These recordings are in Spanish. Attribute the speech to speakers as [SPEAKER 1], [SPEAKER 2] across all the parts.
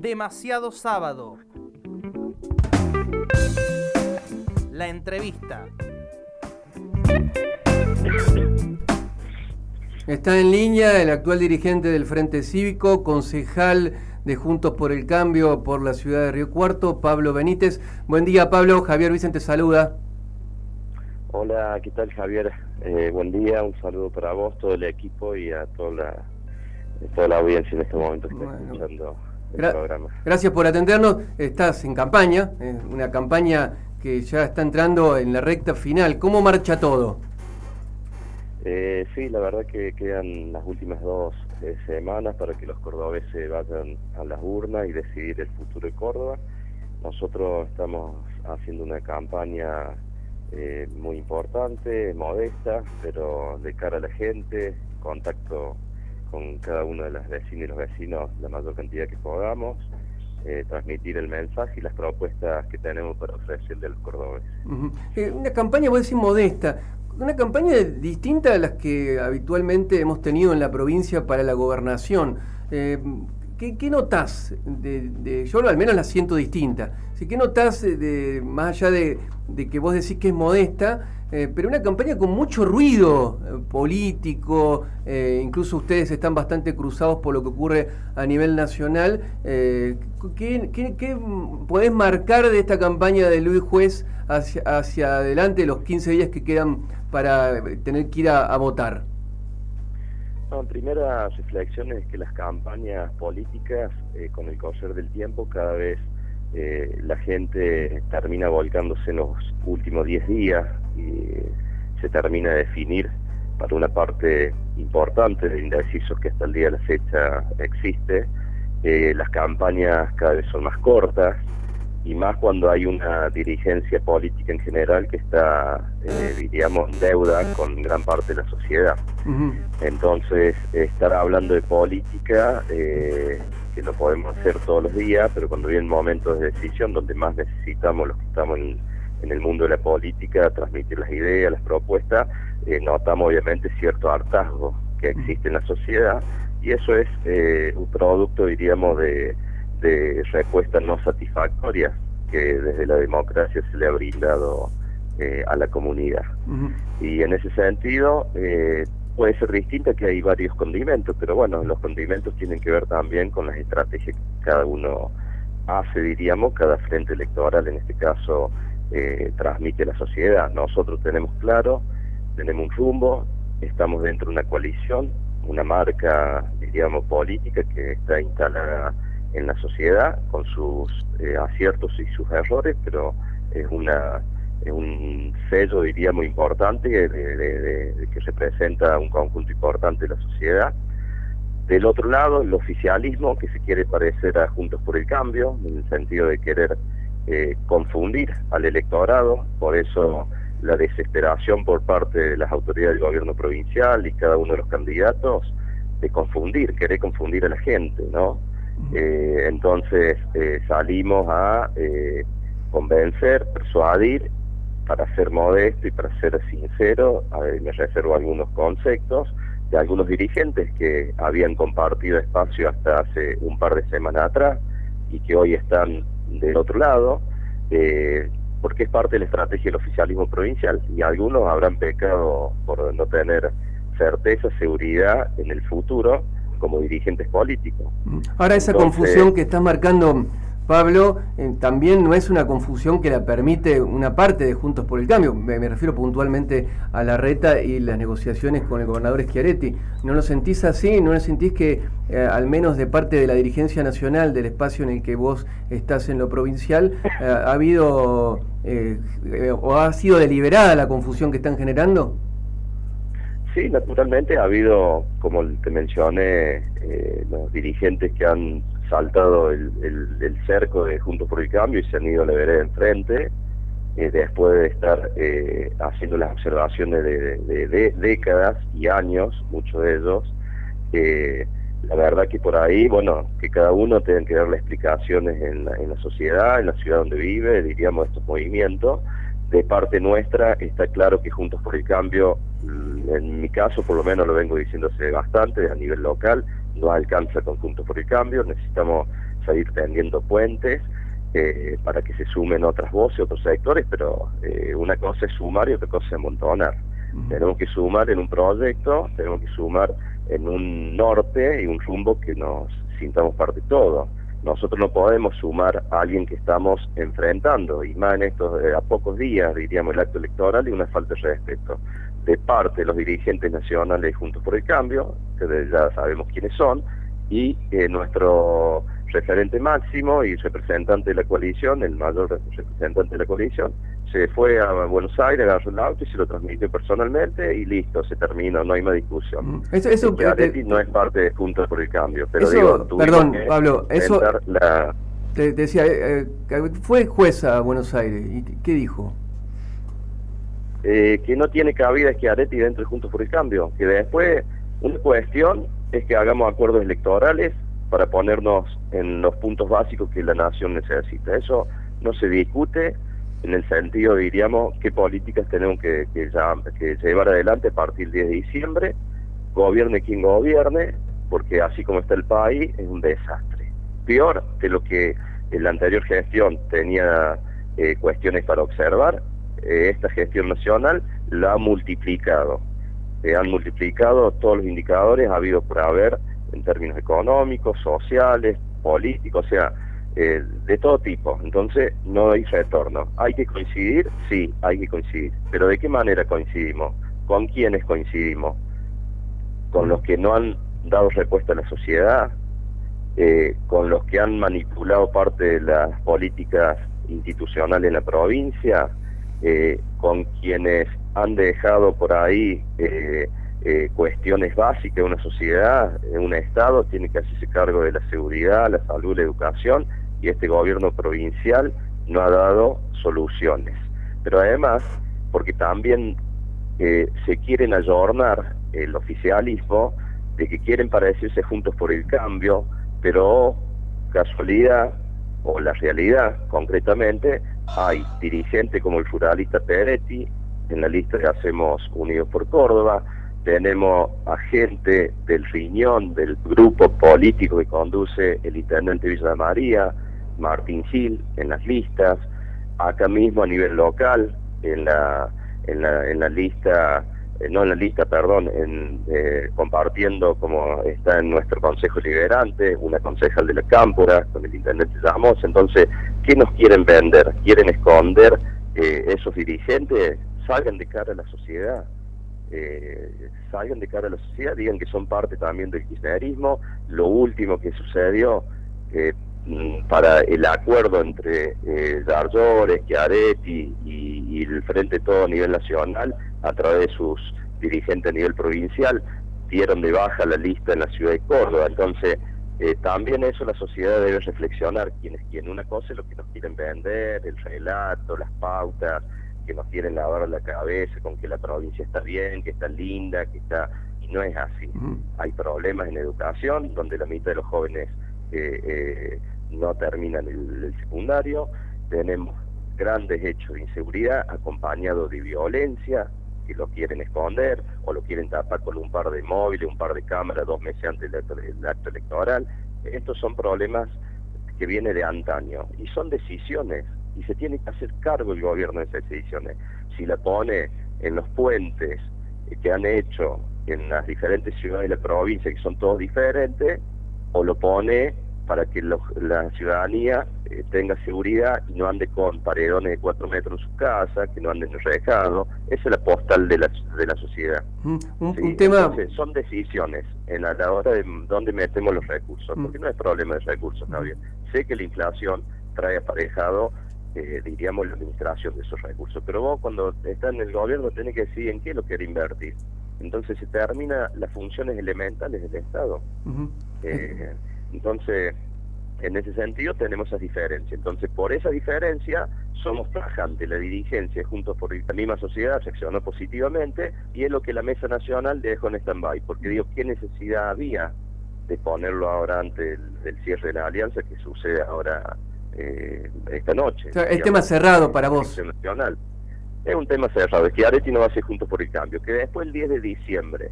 [SPEAKER 1] Demasiado sábado. La entrevista.
[SPEAKER 2] Está en línea el actual dirigente del Frente Cívico, concejal de Juntos por el Cambio por la ciudad de Río Cuarto, Pablo Benítez. Buen día, Pablo. Javier Vicente saluda.
[SPEAKER 3] Hola, ¿qué tal, Javier? Eh, buen día, un saludo para vos, todo el equipo y a toda la, toda la audiencia en este momento que está escuchando programa.
[SPEAKER 2] Gracias por atendernos. Estás en campaña, eh, una campaña que ya está entrando en la recta final. ¿Cómo marcha todo?
[SPEAKER 3] Eh, sí, la verdad que quedan las últimas dos eh, semanas para que los cordobeses vayan a las urnas y decidir el futuro de Córdoba. Nosotros estamos haciendo una campaña eh, muy importante, modesta, pero de cara a la gente, contacto con cada uno de las vecinas y los vecinos la mayor cantidad que podamos, eh, transmitir el mensaje y las propuestas que tenemos para ofrecerle a los cordobeses.
[SPEAKER 2] una campaña, voy a decir, modesta una campaña distinta a las que habitualmente hemos tenido en la provincia para la gobernación. Eh, ¿qué, ¿qué, notás? De, yo al menos la siento distinta. ¿Qué notás, de, más allá de, que vos decís que es modesta, eh, pero una campaña con mucho ruido eh, político, incluso ustedes están bastante cruzados por lo que ocurre a nivel nacional. ¿qué, qué, qué podés marcar de esta campaña de Luis Juez hacia, hacia adelante, los 15 días que quedan para tener que ir a, votar?
[SPEAKER 3] No, primera reflexión es que las campañas políticas, eh, con el correr del tiempo, cada vez eh, la gente termina volcándose en los últimos 10 días y se termina de definir para una parte importante de indecisos que hasta el día de la fecha existe. Eh, las campañas cada vez son más cortas, y más cuando hay una dirigencia política en general que está, eh, diríamos, en deuda con gran parte de la sociedad. Entonces, estar hablando de política, eh, que lo podemos hacer todos los días, pero cuando vienen momentos de decisión donde más necesitamos los que estamos en, el mundo de la política, transmitir las ideas, las propuestas, eh, notamos obviamente cierto hartazgo que existe en la sociedad y eso es un producto, diríamos, de de respuestas no satisfactorias que desde la democracia se le ha brindado eh, a la comunidad. Y en ese sentido, eh, puede ser distinta que hay varios condimentos, pero bueno, los condimentos tienen que ver también con las estrategias que cada uno hace, diríamos, cada frente electoral en este caso eh, transmite a la sociedad. Nosotros tenemos claro, tenemos un rumbo, estamos dentro de una coalición, una marca, diríamos, política que está instalada en la sociedad con sus eh, aciertos y sus errores, pero es una un sello, diría, muy importante de, de, que representa un conjunto importante de la sociedad. Del otro lado, el oficialismo, que se quiere parecer a Juntos por el Cambio, en el sentido de querer eh, confundir al electorado, por eso la desesperación por parte de las autoridades del gobierno provincial y cada uno de los candidatos de confundir, querer confundir a la gente, ¿no? Eh, entonces eh, salimos a eh, convencer, persuadir, para ser modesto y para ser sincero, me reservo algunos conceptos de algunos dirigentes que habían compartido espacio hasta hace un par de semanas atrás y que hoy están del otro lado, porque es parte de la estrategia del oficialismo provincial y algunos habrán pecado por no tener certeza, seguridad en el futuro como dirigentes políticos.
[SPEAKER 2] Ahora esa confusión que estás marcando, Pablo, eh, también no es una confusión que la permite una parte de Juntos por el Cambio. Me, refiero puntualmente a la reta y las negociaciones con el gobernador Schiaretti. ¿No lo sentís así? ¿No lo sentís que, eh, al menos de parte de la dirigencia nacional, del espacio en el que vos estás en lo provincial, eh, ha habido o ha sido deliberada la confusión que están generando?
[SPEAKER 3] Sí, naturalmente ha habido, como te mencioné, eh, los dirigentes que han saltado el, cerco de Juntos por el Cambio y se han ido a la vereda enfrente, eh, después de estar eh, haciendo las observaciones de, décadas y años, muchos de ellos. la verdad que por ahí, bueno, que cada uno tenga que darle explicaciones en la, en la sociedad, en la ciudad donde vive, diríamos, estos movimientos. De parte nuestra está claro que Juntos por el Cambio en mi caso por lo menos lo vengo diciéndose bastante a nivel local, no alcanza conjunto por el cambio, necesitamos a ir tendiendo puentes eh, para que se sumen otras voces, otros sectores, pero eh, una cosa es sumar y otra cosa es amontonar. Tenemos que sumar en un proyecto, tenemos que sumar en un norte y un rumbo que nos sintamos parte de todo. Nosotros no podemos sumar a alguien que estamos enfrentando, y más en estos, a pocos días, diríamos, el acto electoral y una falta de respeto de parte de los dirigentes nacionales Juntos por el Cambio, que ya sabemos quiénes son, y eh, nuestro referente máximo y representante de la coalición, el mayor representante de la coalición, se fue a Buenos Aires, agarró el auto y se lo transmitió personalmente y listo, se terminó, no hay más discusión. Mm, eso, eso eh, no es parte de Juntos por el Cambio, pero digo,
[SPEAKER 2] perdón, Pablo, eso te, decía, eh, fue jueza a Buenos Aires y ¿qué dijo?
[SPEAKER 3] Eh, que no tiene cabida Schiaretti dentro de Juntos por el Cambio, que después una cuestión es que hagamos acuerdos electorales para ponernos en los puntos básicos que la nación necesita. Eso no se discute en el sentido, diríamos, qué políticas tenemos que, llevar adelante a partir del 10 de diciembre, gobierne quien gobierne, porque así como está el país es un desastre. Peor de lo que la anterior gestión tenía eh, cuestiones para observar, eh, esta gestión nacional la ha multiplicado. Han multiplicado todos los indicadores, ha habido por haber en términos económicos, sociales, políticos, o sea, eh, de todo tipo. Entonces no hay retorno. ¿Hay que coincidir? Sí, hay que coincidir. Pero ¿de qué manera coincidimos? ¿Con quiénes coincidimos? ¿Con los que no han dado respuesta a la sociedad? Eh, ¿Con los que han manipulado parte de las políticas institucionales en la provincia? Eh, con quienes han dejado por ahí cuestiones básicas de una sociedad, un Estado tiene que hacerse cargo de la seguridad, la salud, la educación, y este gobierno provincial no ha dado soluciones. Pero además, porque también se quieren ayornar el oficialismo de que quieren parecerse juntos por el cambio, pero casualidad o la realidad concretamente hay dirigentes como el ruralista Peretti, en la lista que hacemos Unidos por Córdoba, tenemos a gente del riñón del grupo político que conduce el intendente Villa María, Martín Gil, en las listas, acá mismo a nivel local, en la, en la, en la lista eh, no en la lista, perdón, eh, compartiendo como está en nuestro Consejo Liberante, una concejal de la Cámpora, con el intendente Ramos. Entonces, ¿qué nos quieren vender? ¿Quieren esconder eh, esos dirigentes? Salgan de cara a la sociedad. salgan de cara a la sociedad, digan que son parte también del kirchnerismo. Lo último que sucedió para el acuerdo entre eh, Darlores, Chiaretti y, y el Frente Todo a nivel nacional a través de sus dirigentes a nivel provincial, dieron de baja la lista en la ciudad de Córdoba. Entonces, eh, también eso la sociedad debe reflexionar, quién es quién. Una cosa es lo que nos quieren vender, el relato, las pautas, que nos quieren lavar la cabeza con que la provincia está bien, que está linda, que está... Y no es así. Hay problemas en educación, donde la mitad de los jóvenes eh, eh, no terminan el secundario. Tenemos grandes hechos de inseguridad acompañados de violencia, que lo quieren esconder o lo quieren tapar con un par de móviles, un par de cámaras dos meses antes del acto, electoral. Estos son problemas que vienen de antaño y son decisiones y se tiene que hacer cargo el gobierno de esas decisiones. Si la pone en los puentes que han hecho en las diferentes ciudades de la provincia, que son todos diferentes, o lo pone para que la ciudadanía eh, tenga seguridad y no ande con paredones de cuatro metros en su casa, que no anden rejado. Esa es la postal de la, de la sociedad. Mm, un, tema... son decisiones en la, hora de dónde metemos los recursos, mm. porque no es problema de recursos, Javier. Sé que la inflación trae aparejado, eh, diríamos, la administración de esos recursos, pero vos cuando estás en el gobierno tenés que decir en qué lo quiere invertir. Entonces se termina las funciones elementales del Estado. eh, entonces, en ese sentido tenemos esas diferencias. Entonces, por esa diferencia, somos tajantes. La dirigencia, junto por la misma sociedad, reaccionó positivamente y es lo que la Mesa Nacional dejó en stand-by. Porque digo, ¿qué necesidad había de ponerlo ahora antes del, cierre de la alianza que sucede ahora eh, esta noche?
[SPEAKER 2] el tema cerrado para vos.
[SPEAKER 3] Nacional. Es un tema cerrado. Es que Areti no va a ser junto por el cambio. Que después, el 10 de diciembre,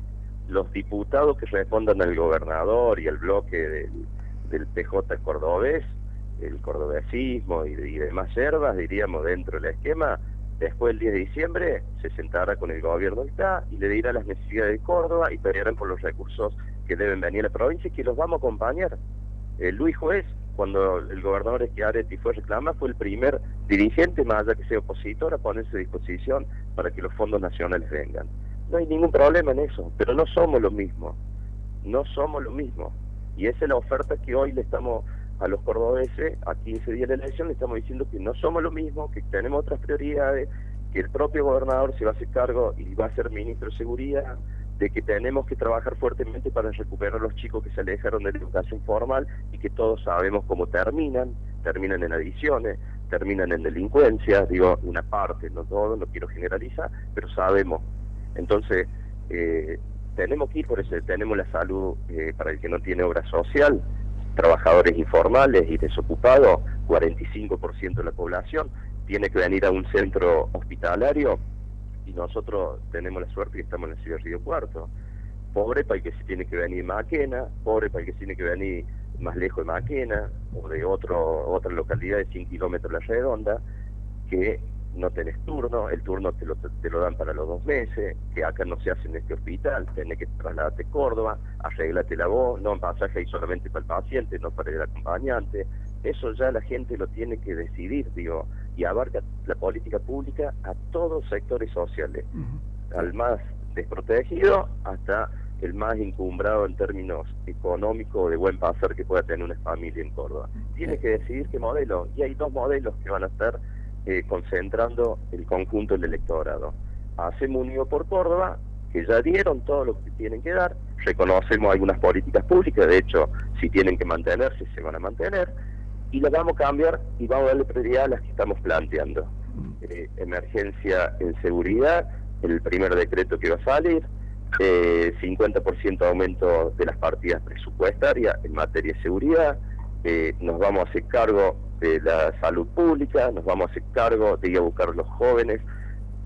[SPEAKER 3] los diputados que respondan al gobernador y al bloque del PJ cordobés, el cordobesismo y, demás yerbas, diríamos, dentro del esquema, después del 10 de diciembre se sentará con el gobierno que está y le dirá las necesidades de Córdoba y pelearán por los recursos que deben venir a la provincia y que los vamos a acompañar. El Luis Juez, cuando el gobernador Schiaretti fue a reclamar, fue el primer dirigente, más allá que sea opositor, a ponerse a disposición para que los fondos nacionales vengan. No hay ningún problema en eso, pero no somos lo mismo. No somos lo mismo. Y esa es la oferta que hoy le estamos a los cordobeses, aquí ese día de la elección, le estamos diciendo que no somos lo mismo, que tenemos otras prioridades, que el propio gobernador se va a hacer cargo y va a ser ministro de Seguridad, de que tenemos que trabajar fuertemente para recuperar a los chicos que se alejaron de la educación formal y que todos sabemos cómo terminan, terminan en adicciones, terminan en delincuencia, digo una parte, no todo, no quiero generalizar, pero sabemos. Entonces, eh, tenemos que ir por eso, tenemos la salud eh, para el que no tiene obra social, trabajadores informales y desocupados, 45% de la población, tiene que venir a un centro hospitalario y nosotros tenemos la suerte que estamos en la ciudad de Río Cuarto. Pobre para el que se tiene que venir Maquena, pobre para el que tiene que venir más lejos de Maquena o de otro, otra localidad de 100 kilómetros la redonda, que no tenés turno, el turno te lo, te lo dan para los dos meses, que acá no se hace en este hospital, tenés que trasladarte a Córdoba, arreglate la voz, no en pasaje ahí solamente para el paciente, no para el acompañante. Eso ya la gente lo tiene que decidir, digo, y abarca la política pública a todos sectores sociales, al más desprotegido hasta el más encumbrado en términos económicos de buen pasar que pueda tener una familia en Córdoba. Tiene que decidir qué modelo, y hay dos modelos que van a estar eh, concentrando el conjunto del electorado. Hacemos unido por Córdoba, que ya dieron todo lo que tienen que dar, reconocemos algunas políticas públicas, de hecho, si tienen que mantenerse, se van a mantener, y las vamos a cambiar y vamos a darle prioridad a las que estamos planteando. Eh, emergencia en seguridad, el primer decreto que va a salir, eh, 50% aumento de las partidas presupuestarias en materia de seguridad, eh, nos vamos a hacer cargo de la salud pública, nos vamos a hacer cargo de ir a buscar a los jóvenes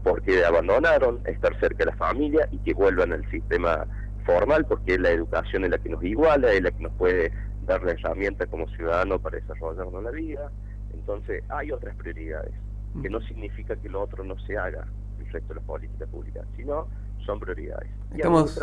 [SPEAKER 3] porque abandonaron, estar cerca de la familia y que vuelvan al sistema formal porque es la educación en la que nos iguala, es la que nos puede dar la herramienta como ciudadano para desarrollarnos la vida. Entonces hay otras prioridades, que no significa que lo otro no se haga, el resto de las políticas públicas, sino son prioridades.
[SPEAKER 2] Estamos...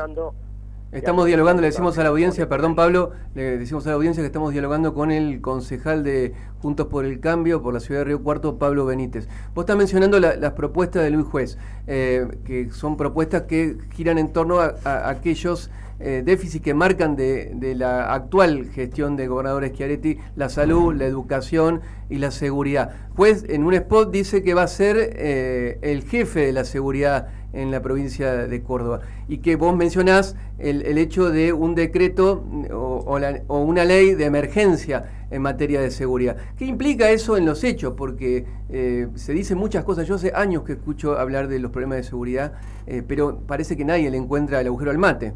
[SPEAKER 2] Estamos dialogando, le decimos a la audiencia, perdón Pablo, le decimos a la audiencia que estamos dialogando con el concejal de Juntos por el Cambio por la ciudad de Río Cuarto, Pablo Benítez. Vos estás mencionando las propuestas de Luis Juez, eh, que son propuestas que giran en torno a, aquellos eh, déficits que marcan de, la actual gestión de gobernador Schiaretti la salud, la educación y la seguridad. Juez en un spot dice que va a ser eh, el jefe de la seguridad en la provincia de Córdoba. Y que vos mencionás el, hecho de un decreto o, o, una ley de emergencia en materia de seguridad. ¿Qué implica eso en los hechos? Porque eh, se dicen muchas cosas. Yo hace años que escucho hablar de los problemas de seguridad, eh, pero parece que nadie le encuentra el agujero al mate.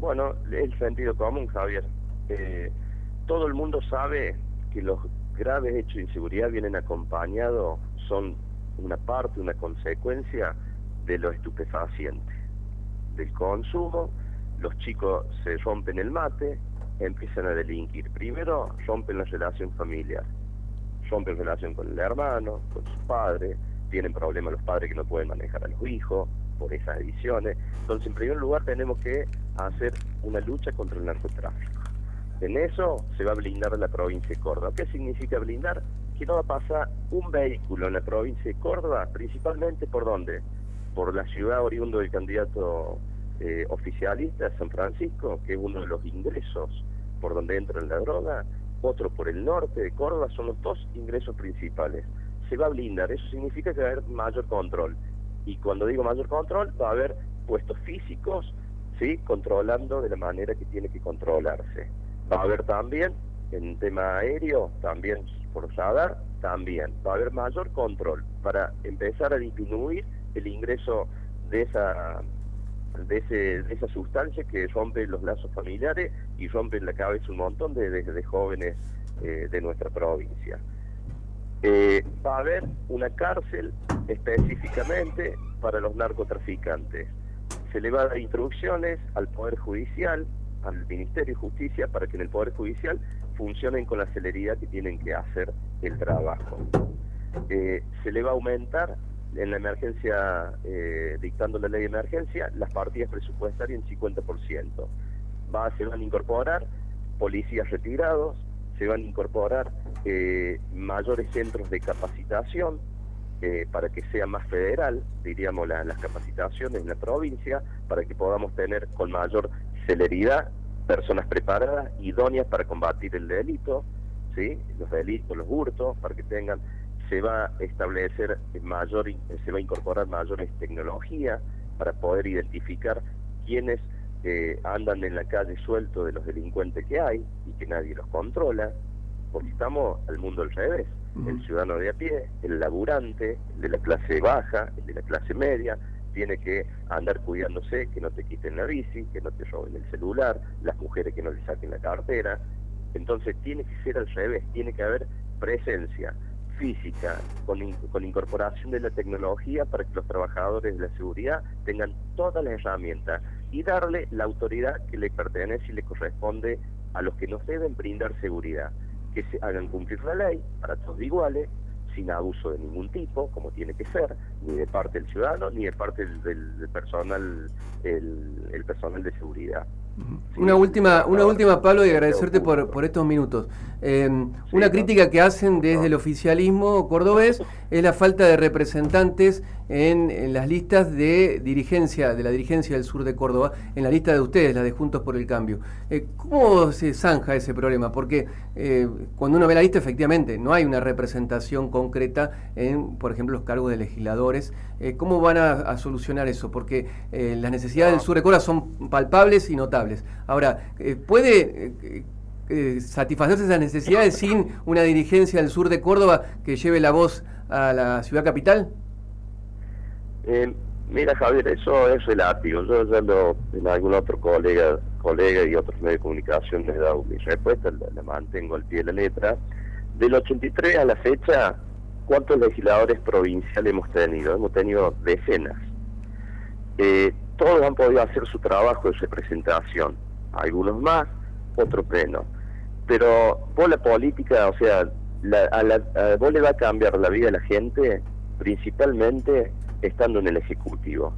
[SPEAKER 3] Bueno, el sentido común, Javier. Eh, todo el mundo sabe que los graves hechos de inseguridad vienen acompañados, son una parte, una consecuencia de lo estupefaciente, del consumo, los chicos se rompen el mate, empiezan a delinquir. Primero rompen la relación familiar, rompen relación con el hermano, con sus padres, tienen problemas los padres que no pueden manejar a los hijos por esas ediciones. Entonces, en primer lugar, tenemos que hacer una lucha contra el narcotráfico. En eso se va a blindar la provincia de Córdoba. ¿Qué significa blindar? Que no va a pasar un vehículo en la provincia de Córdoba, principalmente por dónde? por la ciudad oriundo del candidato eh, oficialista San Francisco, que es uno de los ingresos por donde entra la droga, otro por el norte de Córdoba, son los dos ingresos principales. Se va a blindar, eso significa que va a haber mayor control. Y cuando digo mayor control, va a haber puestos físicos, ¿sí? controlando de la manera que tiene que controlarse. Va a haber también, en tema aéreo, también por radar, también. Va a haber mayor control para empezar a disminuir el ingreso de esa de, ese, de esa sustancia que rompe los lazos familiares y rompe la cabeza un montón de, de, jóvenes eh, de nuestra provincia. Eh, va a haber una cárcel específicamente para los narcotraficantes. Se le va a dar instrucciones al Poder Judicial al Ministerio de Justicia para que en el Poder Judicial funcionen con la celeridad que tienen que hacer el trabajo. Eh, se le va a aumentar en la emergencia, eh, dictando la ley de emergencia, las partidas presupuestarias en 50%. Va, se van a incorporar policías retirados, se van a incorporar eh, mayores centros de capacitación para que sea más federal, diríamos, las capacitaciones en la provincia, para que podamos tener con mayor celeridad personas preparadas, idóneas para combatir el delito, ¿sí? los delitos, los hurtos, para que tengan, se va a establecer mayor, se va a incorporar mayores tecnologías para poder identificar quiénes eh, andan en la calle suelto de los delincuentes que hay y que nadie los controla, porque estamos al mundo al revés. El ciudadano de a pie, el laburante, el de la clase baja, el de la clase media, tiene que andar cuidándose, que no te quiten la bici, que no te roben el celular, las mujeres que no le saquen la cartera. Entonces tiene que ser al revés, tiene que haber presencia física con, con incorporación de la tecnología para que los trabajadores de la seguridad tengan todas las herramientas y darle la autoridad que le pertenece y le corresponde a los que nos deben brindar seguridad, que se hagan cumplir la ley para todos iguales, sin abuso de ningún tipo, como tiene que ser, ni de parte del ciudadano, ni de parte del, personal, el, personal de seguridad.
[SPEAKER 2] Una última, una última, Pablo, y agradecerte por, por estos minutos. Em, una crítica que hacen desde el oficialismo cordobés es la falta de representantes en, las listas de dirigencia, de la dirigencia del sur de Córdoba, en la lista de ustedes, la de Juntos por el Cambio. Eh, ¿Cómo se zanja ese problema? Porque eh, cuando uno ve la lista, efectivamente, no hay una representación concreta en, por ejemplo, los cargos de legisladores. Eh, ¿Cómo van a, solucionar eso? Porque las necesidades del sur de Córdoba son palpables y notables. Ahora, ¿puede eh, satisfacerse esas necesidades sin una dirigencia del sur de Córdoba que lleve la voz a la ciudad capital?
[SPEAKER 3] Eh, mira Javier, eso es relativo. Yo ya lo, en algún otro colega, colega y otros medios de comunicación les he dado mi respuesta, la, mantengo al pie de la letra. Del 83 a la fecha, ¿cuántos legisladores provinciales hemos tenido? Hemos tenido decenas. Eh, todos han podido hacer su trabajo de representación, algunos más, otros menos pero vos la política, o sea, a, vos le va a cambiar la vida a la gente principalmente estando en el Ejecutivo.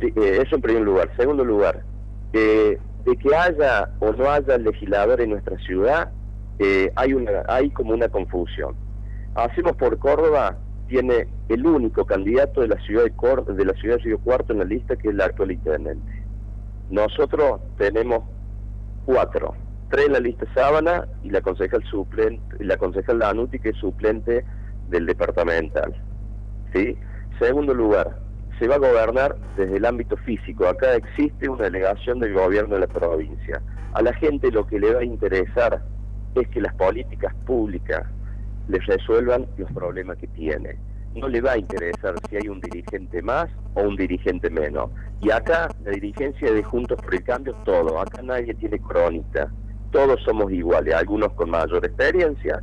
[SPEAKER 3] Eh, eso en primer lugar. Segundo lugar, de que haya o no haya legislador en nuestra ciudad, eh, hay, una, hay como una confusión. Hacemos por Córdoba, tiene el único candidato de la ciudad de, Córdoba, de la ciudad de Río Cuarto en la lista, que es el actual intendente. Nosotros tenemos cuatro tres en la lista Sábana y la concejal suplente, la concejal Danuti que es suplente del departamental. ¿Sí? Segundo lugar, se va a gobernar desde el ámbito físico. Acá existe una delegación del gobierno de la provincia. A la gente lo que le va a interesar es que las políticas públicas les resuelvan los problemas que tiene. No le va a interesar si hay un dirigente más o un dirigente menos. Y acá la dirigencia de Juntos por el Cambio, todo. Acá nadie tiene crónica todos somos iguales, algunos con mayor experiencia,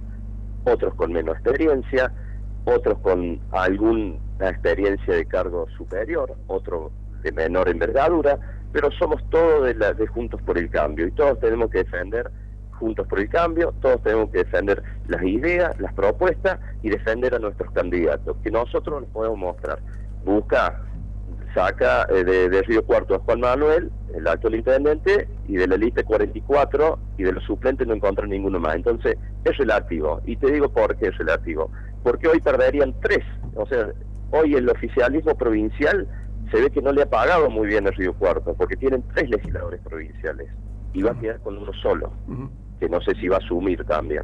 [SPEAKER 3] otros con menos experiencia, otros con alguna experiencia de cargo superior, otros de menor envergadura, pero somos todos de, la, de Juntos por el Cambio y todos tenemos que defender Juntos por el Cambio, todos tenemos que defender las ideas, las propuestas y defender a nuestros candidatos, que nosotros les podemos mostrar. Busca saca eh, de, Río Cuarto a Juan Manuel, el actual intendente, y de la lista 44 y de los suplentes no encontré ninguno más. Entonces, es relativo. Y te digo por qué es relativo. Porque hoy perderían tres. O sea, hoy el oficialismo provincial se ve que no le ha pagado muy bien a Río Cuarto, porque tienen tres legisladores provinciales y va a quedar con uno solo, que no sé si va a asumir también.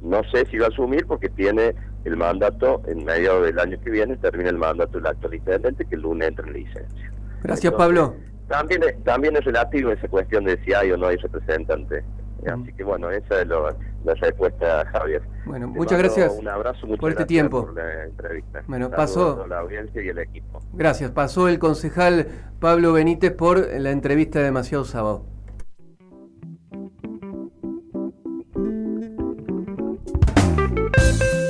[SPEAKER 3] No sé si va a asumir porque tiene el mandato en medio del año que viene, termina el mandato del actual intendente que el lunes entra en licencia.
[SPEAKER 2] Gracias, Pablo.
[SPEAKER 3] También, también es relativo esa cuestión de si hay o no hay representante. Así que bueno, esa es la respuesta, Javier.
[SPEAKER 2] Bueno, muchas gracias
[SPEAKER 3] un abrazo,
[SPEAKER 2] por este tiempo.
[SPEAKER 3] Por la entrevista.
[SPEAKER 2] Bueno, pasó.
[SPEAKER 3] la audiencia y el equipo.
[SPEAKER 2] Gracias. Pasó el concejal Pablo Benítez por la entrevista de Demasiado Sábado.